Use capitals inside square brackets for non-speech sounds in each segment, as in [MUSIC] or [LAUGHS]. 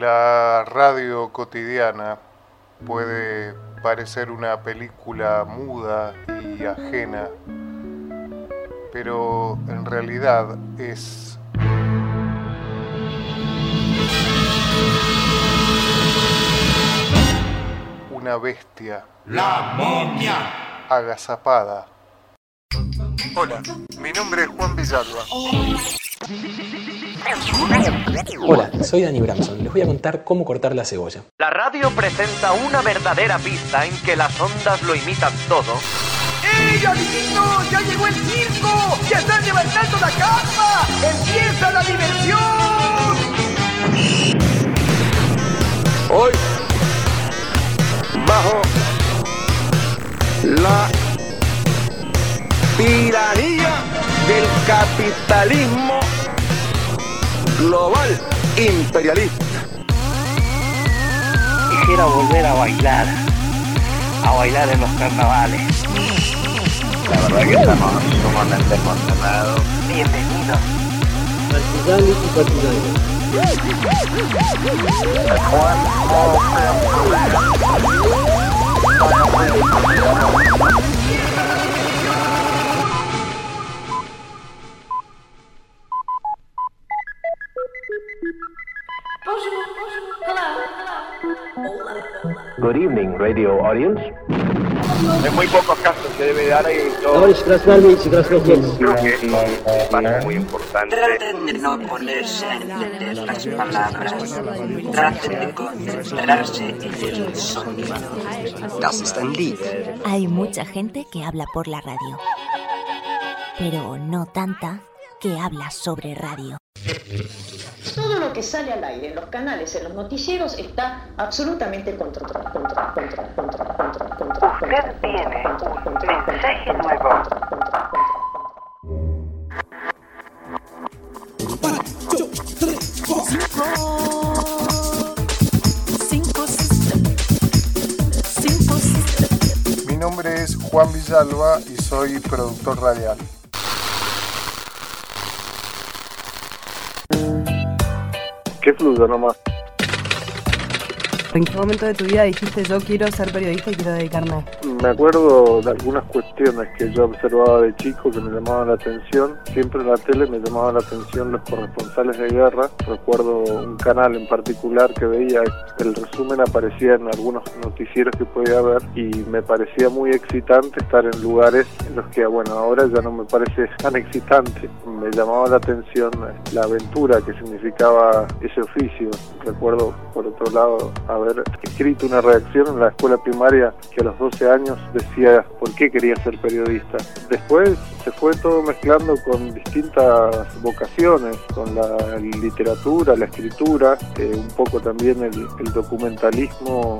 La radio cotidiana puede parecer una película muda y ajena, pero en realidad es una bestia La momia. agazapada. Hola, mi nombre es Juan Villalba. Hola, soy Dani Bramson. Les voy a contar cómo cortar la cebolla. La radio presenta una verdadera pista en que las ondas lo imitan todo. ¡Ey, amiguito! ¡Ya llegó el circo! ¡Ya están levantando la cama! ¡Empieza la diversión! Hoy, bajo la tiranía del capitalismo global imperialista. Quisiera volver a bailar, a bailar en los carnavales. La verdad que estamos sumamente emocionados. Bienvenidos. Good evening, radio audience. En muy pocos casos se debe dar esto. Creo que es muy importante. Traten de no ponerse entender las palabras. Traten de concentrarse en el sonido. Das ist ein Lied. Hay mucha gente que habla por la radio, pero no tanta que habla sobre radio. Todo lo que sale al aire en los canales, en los noticieros, está absolutamente controlado. Contra, contra, contra, contra, contra, Usted tiene un mensaje nuevo. Mi nombre es Juan Villalba y soy productor radial. Que fluya nomás. ¿En qué momento de tu vida dijiste yo quiero ser periodista y quiero dedicarme a? Me acuerdo de algunas cuestiones que yo observaba de chico que me llamaban la atención. Siempre en la tele me llamaban la atención los corresponsales de guerra. Recuerdo un canal en particular que veía el resumen aparecía en algunos noticieros que podía ver y me parecía muy excitante estar en lugares en los que, bueno, ahora ya no me parece [LAUGHS] tan excitante. Me llamaba la atención la aventura que significaba ese oficio. Recuerdo, por otro lado, haber escrito una redacción en la escuela primaria que a los 12 años decía por qué quería ser periodista. Después se fue todo mezclando con distintas vocaciones, con la literatura, la escritura, eh, un poco también el, documentalismo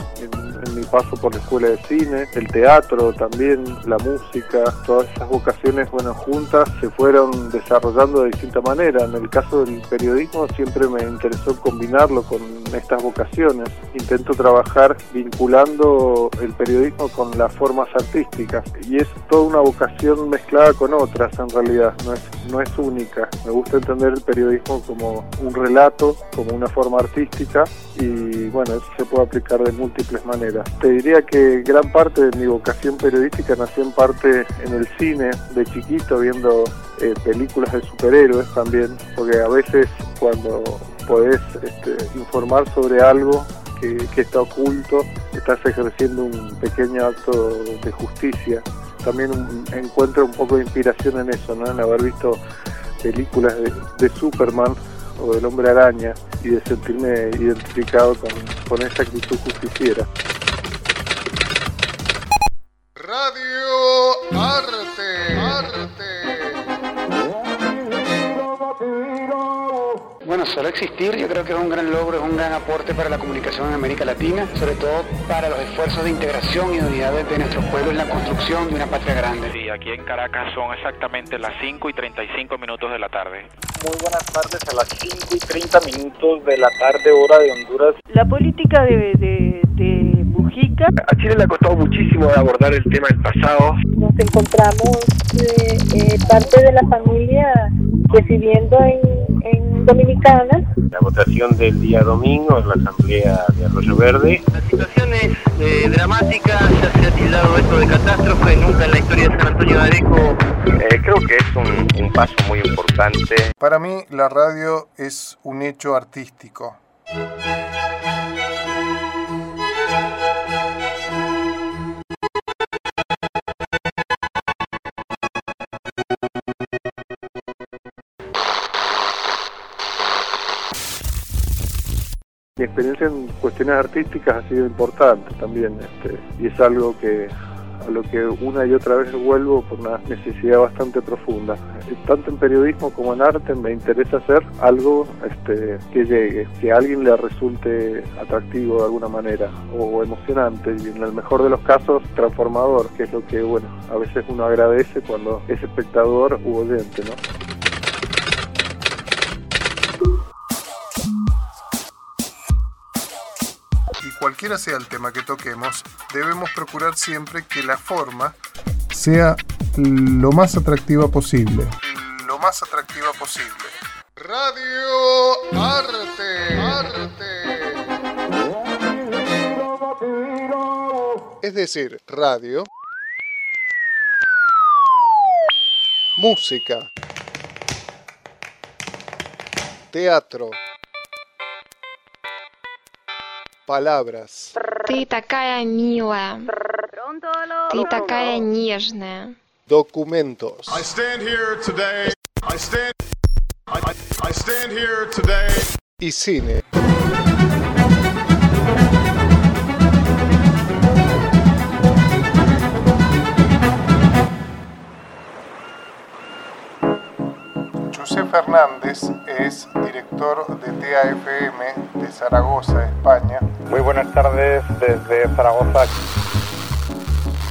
paso por la escuela de cine, el teatro también, la música, todas esas vocaciones, bueno, juntas se fueron desarrollando de distinta manera. En el caso del periodismo siempre me interesó combinarlo con estas vocaciones. Intento trabajar vinculando el periodismo con las formas artísticas y es toda una vocación mezclada con otras en realidad, no es, no es única. Me gusta entender el periodismo como un relato, como una forma artística y bueno, eso se puede aplicar de múltiples maneras. Te diría que gran parte de mi vocación periodística nació en parte en el cine, de chiquito viendo eh, películas de superhéroes también, porque a veces cuando podés este, informar sobre algo que, está oculto, estás ejerciendo un pequeño acto de justicia. También encuentro un poco de inspiración en eso, en haber visto películas de, de Superman o del hombre araña y de sentirme identificado con, con esa actitud justiciera. Solo existir yo creo que es un gran logro, es un gran aporte para la comunicación en América Latina, sobre todo para los esfuerzos de integración y de unidad de nuestros pueblos en la construcción de una patria grande. Sí, aquí en Caracas son exactamente las 5 y 35 minutos de la tarde. Muy buenas tardes a las 5 y 30 minutos de la tarde hora de Honduras. La política de, de, de Mujica. A Chile le ha costado muchísimo abordar el tema del pasado. Nos encontramos eh, eh, parte de la familia residiendo en, en Dominicana. La votación del día domingo en la Asamblea de Arroyo Verde. La situación es eh, dramática, ya se ha tildado esto de catástrofe, nunca en la historia de San Antonio de Areco. Eh, creo que es un, un paso muy importante. Para mí la radio es un hecho artístico. Mi experiencia en cuestiones artísticas ha sido importante también, este, y es algo que a lo que una y otra vez vuelvo por una necesidad bastante profunda. Tanto en periodismo como en arte me interesa hacer algo este, que llegue, que a alguien le resulte atractivo de alguna manera o emocionante y en el mejor de los casos transformador, que es lo que bueno a veces uno agradece cuando es espectador u oyente, ¿no? Y cualquiera sea el tema que toquemos, debemos procurar siempre que la forma sea lo más atractiva posible. Lo más atractiva posible. Radio Arte. Arte. Es decir, radio. Música. Teatro Palabras. Ты такая милая. Ты такая нежная. Documentos. I stand here today. I stand. I, I, I stand here today. Y cine. Fernández es director de TAFM de Zaragoza, España. Muy buenas tardes desde Zaragoza.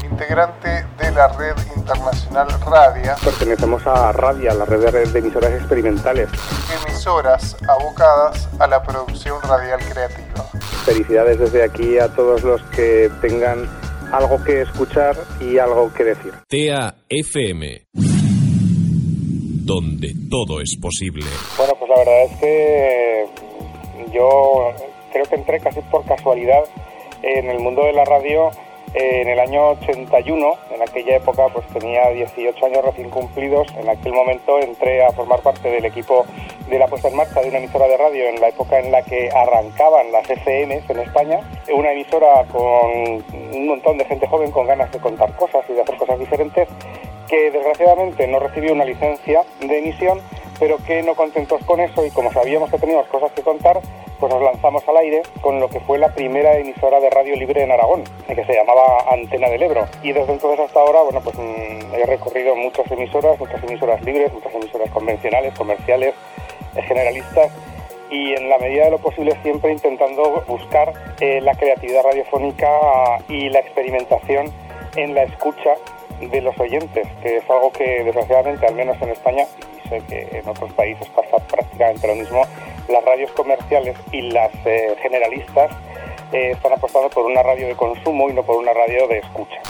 Integrante de la red internacional Radia. Pertenecemos a Radia, la red de, de emisoras experimentales. Emisoras abocadas a la producción radial creativa. Felicidades desde aquí a todos los que tengan algo que escuchar y algo que decir. TEA FM, donde todo es posible. Bueno, pues la verdad es que yo creo que entré casi por casualidad en el mundo de la radio eh, en el año 81, en aquella época pues tenía 18 años recién cumplidos, en aquel momento entré a formar parte del equipo de la puesta en marcha de una emisora de radio en la época en la que arrancaban las FMs en España, una emisora con un montón de gente joven con ganas de contar cosas y de hacer cosas diferentes, que desgraciadamente no recibió una licencia de emisión, pero que no contentos con eso y como sabíamos que teníamos cosas que contar, pues nos lanzamos al aire con lo que fue la primera emisora de radio libre en Aragón, que se llamaba Antena del Ebro. Y desde entonces hasta ahora, bueno, pues mmm, he recorrido muchas emisoras, muchas emisoras libres, muchas emisoras convencionales, comerciales, eh, generalistas y en la medida de lo posible siempre intentando buscar eh, la creatividad radiofónica y la experimentación en la escucha de los oyentes, que es algo que desgraciadamente, al menos en España, y sé que en otros países pasa prácticamente lo mismo, las radios comerciales y las eh, generalistas eh, están apostando por una radio de consumo y no por una radio de escucha.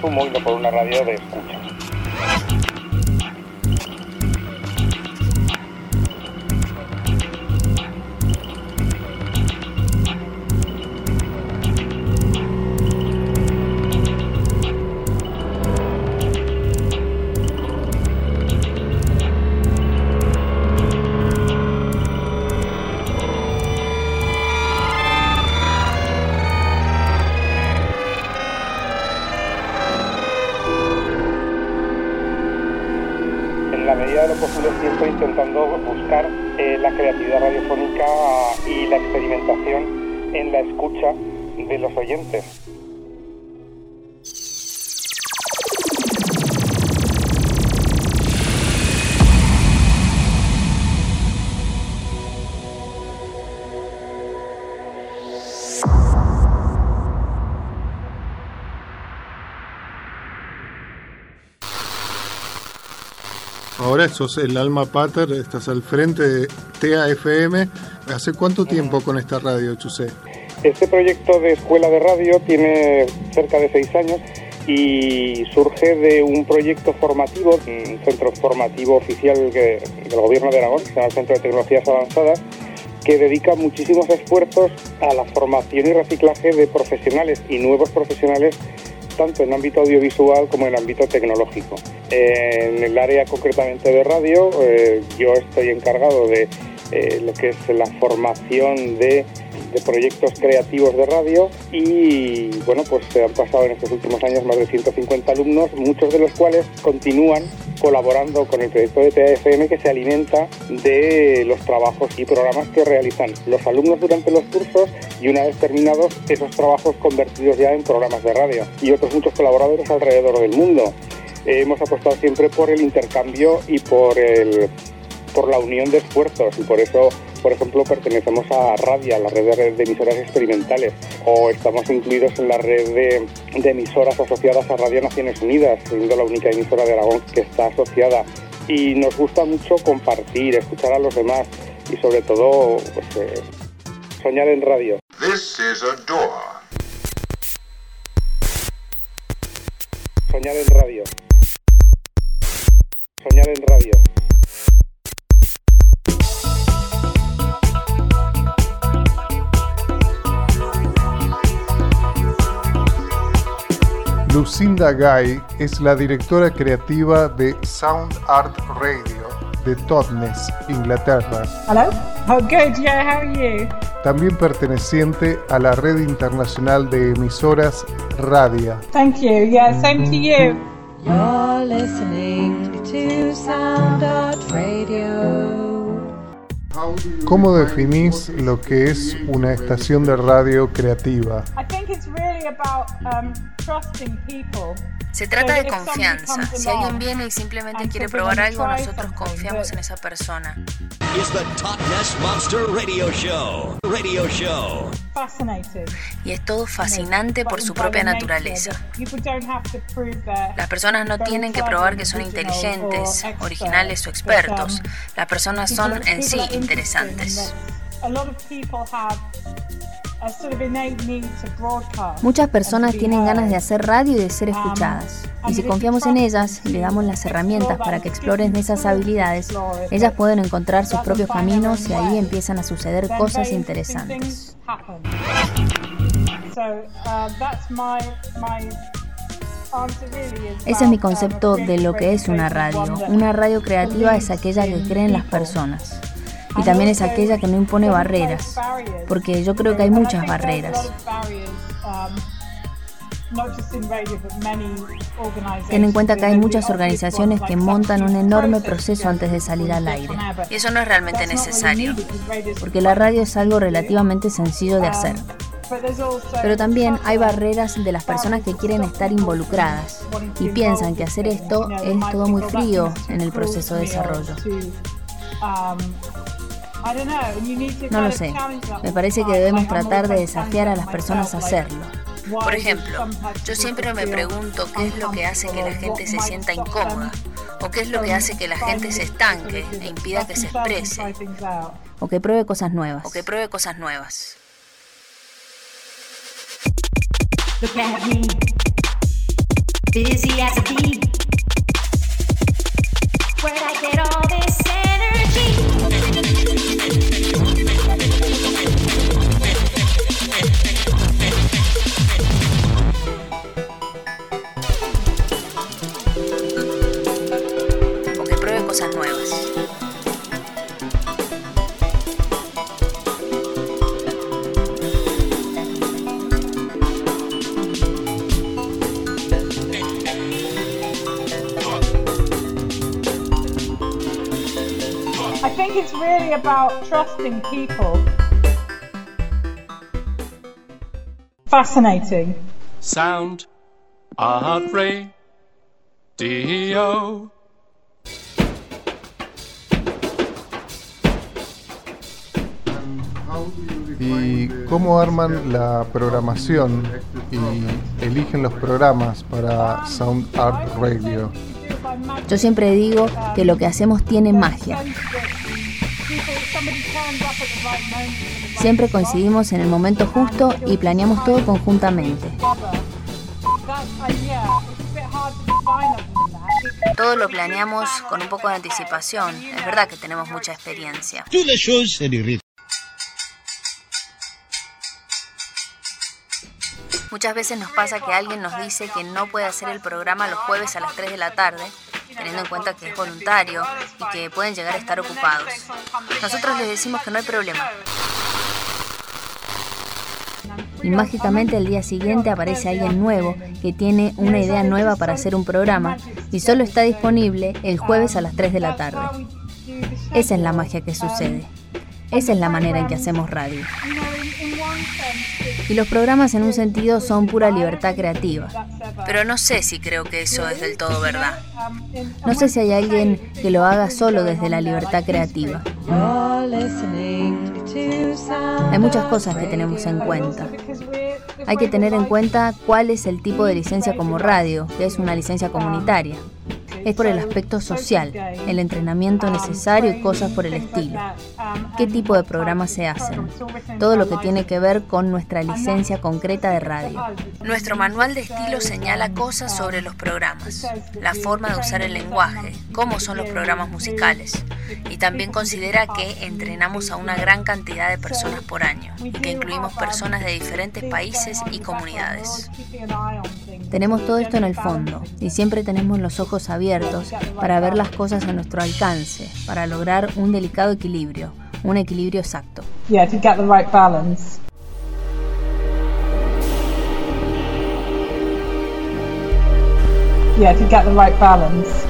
Consumo y no por una radio de de lo siempre intentando buscar eh, la creatividad radiofónica y la experimentación en la escucha de los oyentes. Ahora sos el alma pater, estás al frente de TAFM. ¿Hace cuánto tiempo con esta radio, Chusé? Este proyecto de escuela de radio tiene cerca de seis años y surge de un proyecto formativo, un centro formativo oficial que- del gobierno de Aragón, que se llama el Centro de Tecnologías Avanzadas, que dedica muchísimos esfuerzos a la formación y reciclaje de profesionales y nuevos profesionales tanto en ámbito audiovisual como en ámbito tecnológico. En el área concretamente de radio, eh, yo estoy encargado de eh, lo que es la formación de, de proyectos creativos de radio y bueno, pues se han pasado en estos últimos años más de 150 alumnos, muchos de los cuales continúan colaborando con el proyecto de TAFM que se alimenta de los trabajos y programas que realizan los alumnos durante los cursos y una vez terminados esos trabajos convertidos ya en programas de radio y otros muchos colaboradores alrededor del mundo. Eh, hemos apostado siempre por el intercambio y por el por la unión de esfuerzos y por eso, por ejemplo, pertenecemos a Radia, la red de, de emisoras experimentales, o estamos incluidos en la red de, de emisoras asociadas a Radio Naciones Unidas, siendo la única emisora de Aragón que está asociada. Y nos gusta mucho compartir, escuchar a los demás y sobre todo pues, eh, soñar en radio. This is a door. Soñar en radio. Soñar en radio. Lucinda Guy es la directora creativa de Sound Art Radio de Totnes, Inglaterra. Hello? Oh, good. Yeah, how are you? También perteneciente a la red internacional de emisoras Radia. Thank you. Yeah, same to you. You're listening to Sound Art Radio. ¿Cómo definís lo que es una estación de radio creativa? I think it's really about um, trusting people. Se trata de confianza. Si alguien viene y simplemente quiere probar algo, nosotros confiamos en esa persona. Is the Top Nest Monster Radio Show. Radio Show. Fascinating. Y es todo fascinante por su propia naturaleza. Las personas no tienen que probar que son inteligentes, originales o expertos. Las personas son en sí interesantes. Muchas personas tienen ganas de hacer radio y de ser escuchadas. Y si confiamos en ellas y le damos las herramientas para que exploren esas habilidades, ellas pueden encontrar sus propios caminos y ahí empiezan a suceder cosas interesantes. is Ese es mi um, concepto de lo que es una radio. Una radio creativa es aquella que cree en las personas. Y también es aquella que no impone barreras, porque yo creo que hay muchas barreras. Ten en cuenta que hay muchas organizaciones que montan un enorme proceso antes de salir al aire, Y eso no es realmente necesario. porque la radio es algo relativamente sencillo de hacer. Pero también hay barreras de las personas que quieren estar involucradas y piensan que hacer esto es todo muy frío en el proceso de desarrollo. No lo sé. Me parece que debemos tratar de desafiar a las personas a hacerlo. Por ejemplo, yo siempre me pregunto qué es lo que hace que la gente se sienta incómoda o qué es lo que hace que la gente se estanque e impida que se exprese O que pruebe cosas nuevas. o que pruebe cosas nuevas. Look at me. Busy as a bee. Where'd I get all this about trusting people. Fascinating. Sound Art Radio. ¿Y cómo arman la programación y eligen los programas para Sound Art Radio? Yo siempre digo que lo que hacemos tiene magia. Siempre coincidimos en el momento justo y planeamos todo conjuntamente. Todo lo planeamos con un poco de anticipación. Es verdad que tenemos mucha experiencia. Muchas veces nos pasa que alguien nos dice que no puede hacer el programa los jueves a las 3 de la tarde, teniendo en cuenta que es voluntario y que pueden llegar a estar ocupados. Nosotros les decimos que no hay problema. Y mágicamente el día siguiente aparece alguien nuevo que tiene una idea nueva para hacer un programa y solo está disponible el jueves a las 3 de la tarde. Esa es la magia que sucede. Esa es la manera en que hacemos radio. Y los programas en un sentido son pura libertad creativa. Pero no sé si creo que eso es del todo verdad. No sé si hay alguien que lo haga solo desde la libertad creativa. Hay muchas cosas que tenemos en cuenta. Hay que tener en cuenta cuál es el tipo de licencia como radio, que es una licencia comunitaria es por el aspecto social, el entrenamiento necesario y cosas por el estilo. ¿Qué tipo de programas se hacen? Todo lo que tiene que ver con nuestra licencia concreta de radio. Nuestro manual de estilo señala cosas sobre los programas, la forma de usar el lenguaje, cómo son los programas musicales. Y también considera que entrenamos a una gran cantidad de personas por año y que incluimos personas de diferentes países y comunidades. Tenemos todo esto en el fondo y siempre tenemos los ojos abiertos para ver las cosas a nuestro alcance, para lograr un delicado equilibrio, un equilibrio exacto. Yeah, to get the right balance. Yeah, to get the right balance.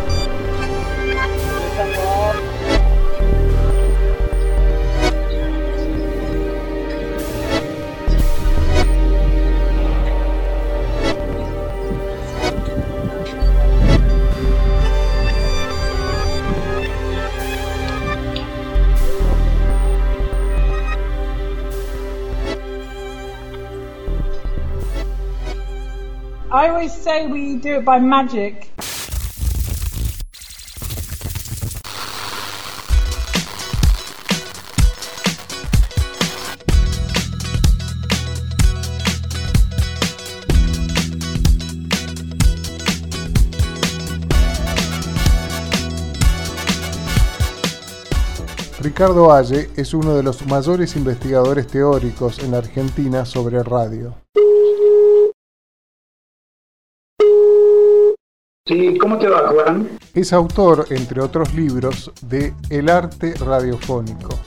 I always say we do it by magic. Ricardo Valle es uno de los mayores investigadores teóricos en Argentina sobre radio. Sí, ¿cómo te va, Juan? Es autor, entre otros libros, de El arte radiofónico.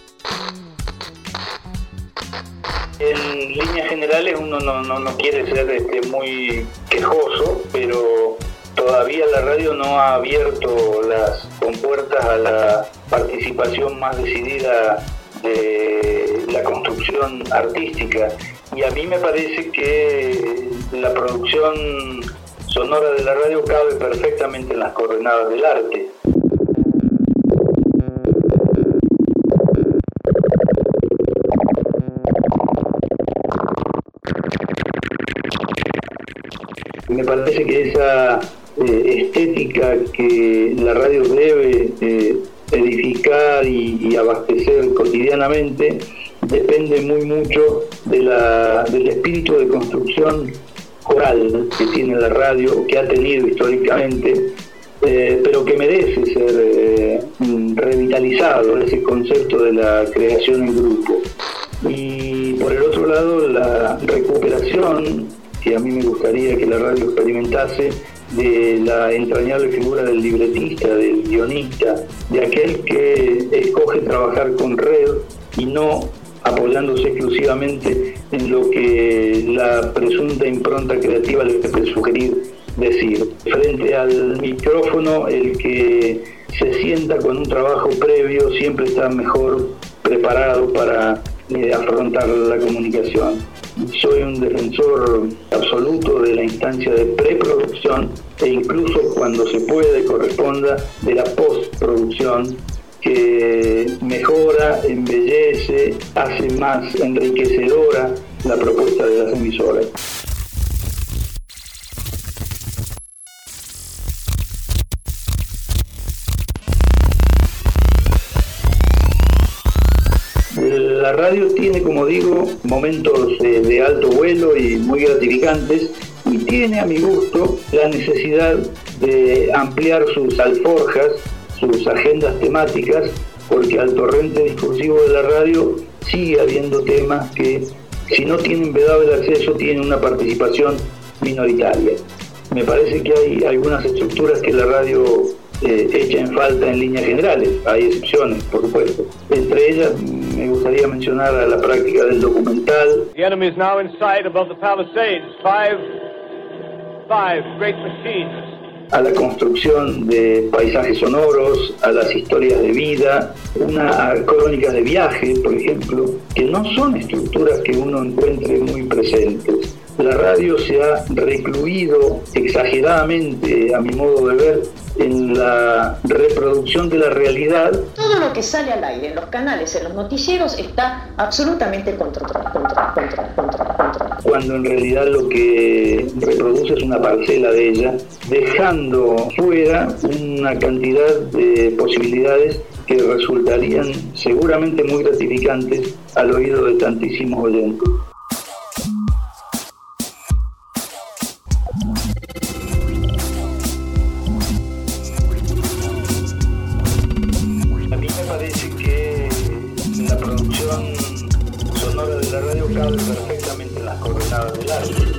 En líneas generales uno no, quiere ser este, muy quejoso, pero todavía la radio no ha abierto las compuertas a la participación más decidida de la construcción artística. Y a mí me parece que la producción sonora de la radio cabe perfectamente en las coordenadas del arte. Me parece que esa eh, estética que la radio debe eh, edificar y, abastecer cotidianamente depende muy mucho de la, del espíritu de construcción coral que tiene la radio, que ha tenido históricamente, eh, pero que merece ser eh, revitalizado, ese concepto de la creación en grupo. Y por el otro lado, la recuperación, que a mí me gustaría que la radio experimentase, de la entrañable figura del libretista, del guionista, de aquel que escoge trabajar con red y no apoyándose exclusivamente en lo que la presunta impronta creativa le puede sugerir decir. Frente al micrófono, el que se sienta con un trabajo previo siempre está mejor preparado para eh, afrontar la comunicación. Soy un defensor absoluto de la instancia de preproducción e incluso cuando se puede corresponda de la postproducción que mejora, embellece, hace más enriquecedora la propuesta de las emisoras. La radio tiene, como digo, momentos eh, de alto vuelo y muy gratificantes y tiene a mi gusto la necesidad de ampliar sus alforjas, sus agendas temáticas, porque al torrente discursivo de la radio sigue habiendo temas que si no tienen vedado el acceso tienen una participación minoritaria. Me parece que hay algunas estructuras que la radio eh, echa en falta en líneas generales, hay excepciones, por supuesto. Entre ellas me gustaría mencionar a la práctica del documental, The enemy is now in sight above the Palisades. Five, five great machines. A la construcción de paisajes sonoros, a las historias de vida, una crónicas de viaje, por ejemplo, que no son estructuras que uno encuentre muy presentes. La radio se ha recluido exageradamente, a mi modo de ver, en la reproducción de la realidad Todo lo que sale al aire en los canales, en los noticieros, está absolutamente contra. Cuando en realidad lo que reproduce es una parcela de ella, dejando fuera una cantidad de posibilidades que resultarían seguramente muy gratificantes al oído de tantísimos oyentes. A mí me parece que la producción sonora de la radio cabe perfectamente en las coordenadas del.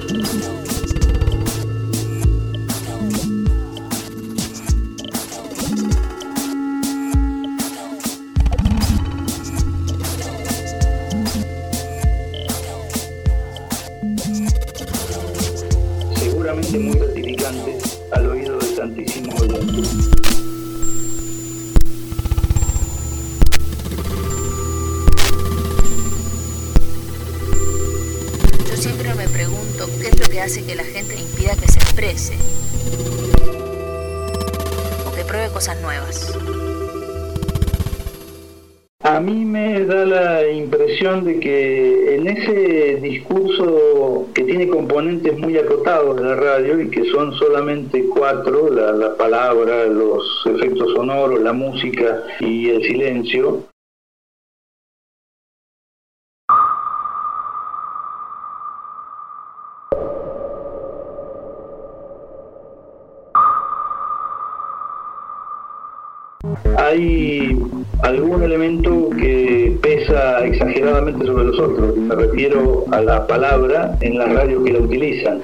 Son solamente cuatro, la, la palabra, los efectos sonoros, la música y el silencio, hay algún elemento que pesa exageradamente sobre los otros. Me refiero a la palabra en la radio que la utilizan.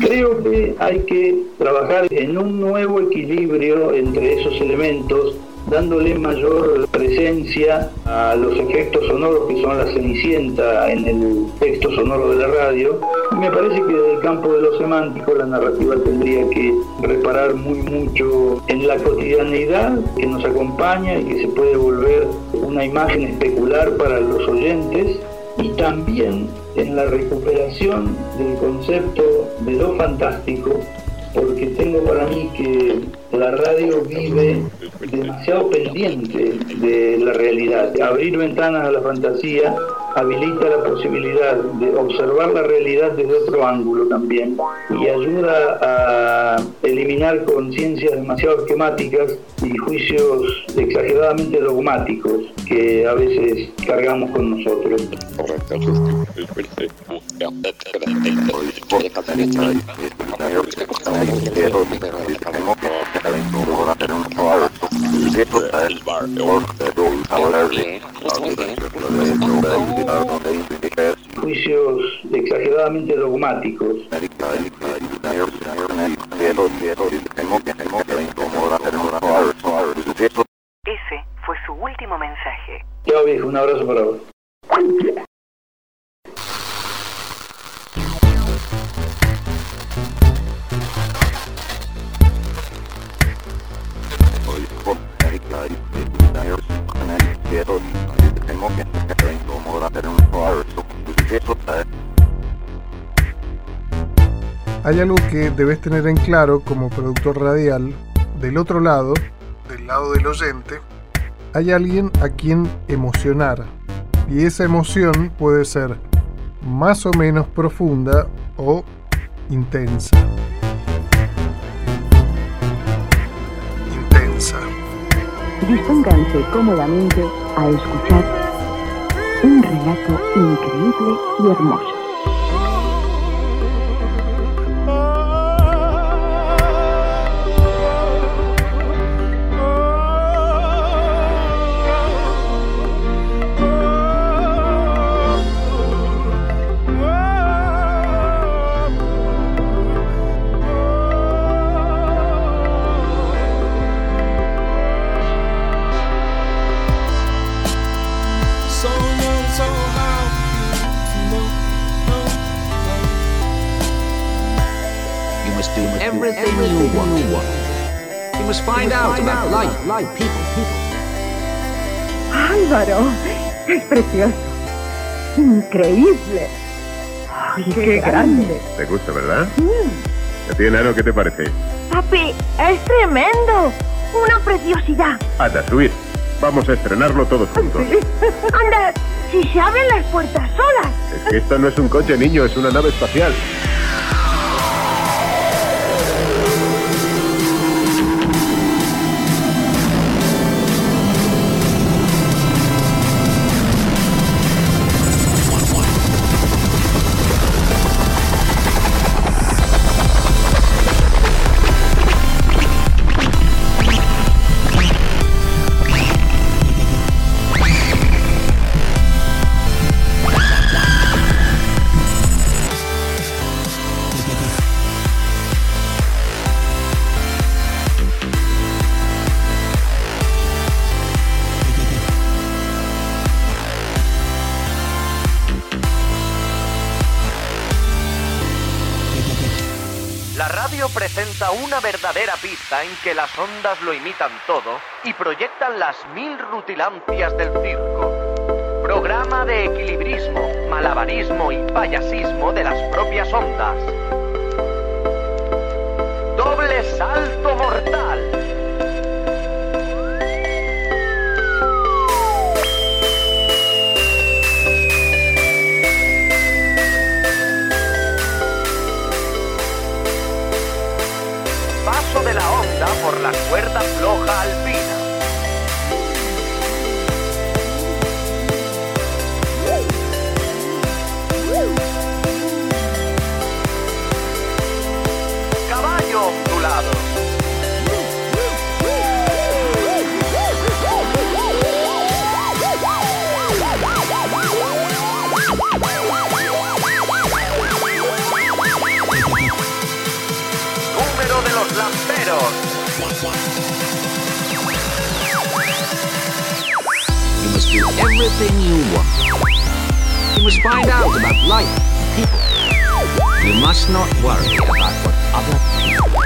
Creo que hay que trabajar en un nuevo equilibrio entre esos elementos, dándole mayor presencia a los efectos sonoros que son la cenicienta en el texto sonoro de la radio. Me parece que desde el campo de lo semántico la narrativa tendría que reparar muy mucho en la cotidianeidad que nos acompaña y que se puede volver una imagen especular para los oyentes y también en la recuperación del concepto de lo fantástico, porque tengo para mí que la radio vive demasiado pendiente de la realidad. Abrir ventanas a la fantasía habilita la posibilidad de observar la realidad desde otro ángulo también y ayuda a eliminar conciencias demasiado esquemáticas y juicios exageradamente dogmáticos que a veces cargamos con nosotros. Juicios exageradamente dogmáticos. Debes tener en claro como productor radial. Del otro lado, del lado del oyente, hay alguien a quien emocionar. Y esa emoción puede ser más o menos profunda o intensa. Intensa. Dispónganse cómodamente a escuchar un relato increíble y hermoso. You must find out about life, life, people, people. Álvaro, es precioso. Increíble. Ay, qué grande. ¿Te gusta, verdad? ¿A ti, enano, qué te parece? Papi, es tremendo. Una preciosidad. Anda, subir. Vamos a estrenarlo todos juntos. Anda, si se abren las puertas solas. Es que esto no es un coche, niño, es una nave espacial. En que las ondas lo imitan todo y proyectan las mil rutilancias del circo. Programa de equilibrismo, malabarismo y payasismo de las propias ondas. Doble salto mortal. La cuerda floja alpina. Caballo ondulado. Número de los lamperos. You must do everything you want. You must find out about life, people. You must not worry about what other people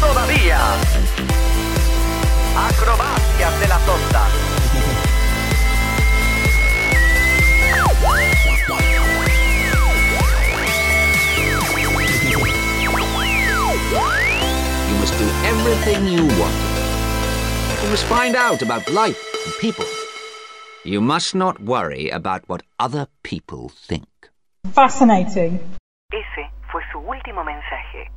todavía. Acrobacias de las ondas. You do everything you want. You must find out about life and people. You must not worry about what other people think. Fascinating. Ese fue su último mensaje.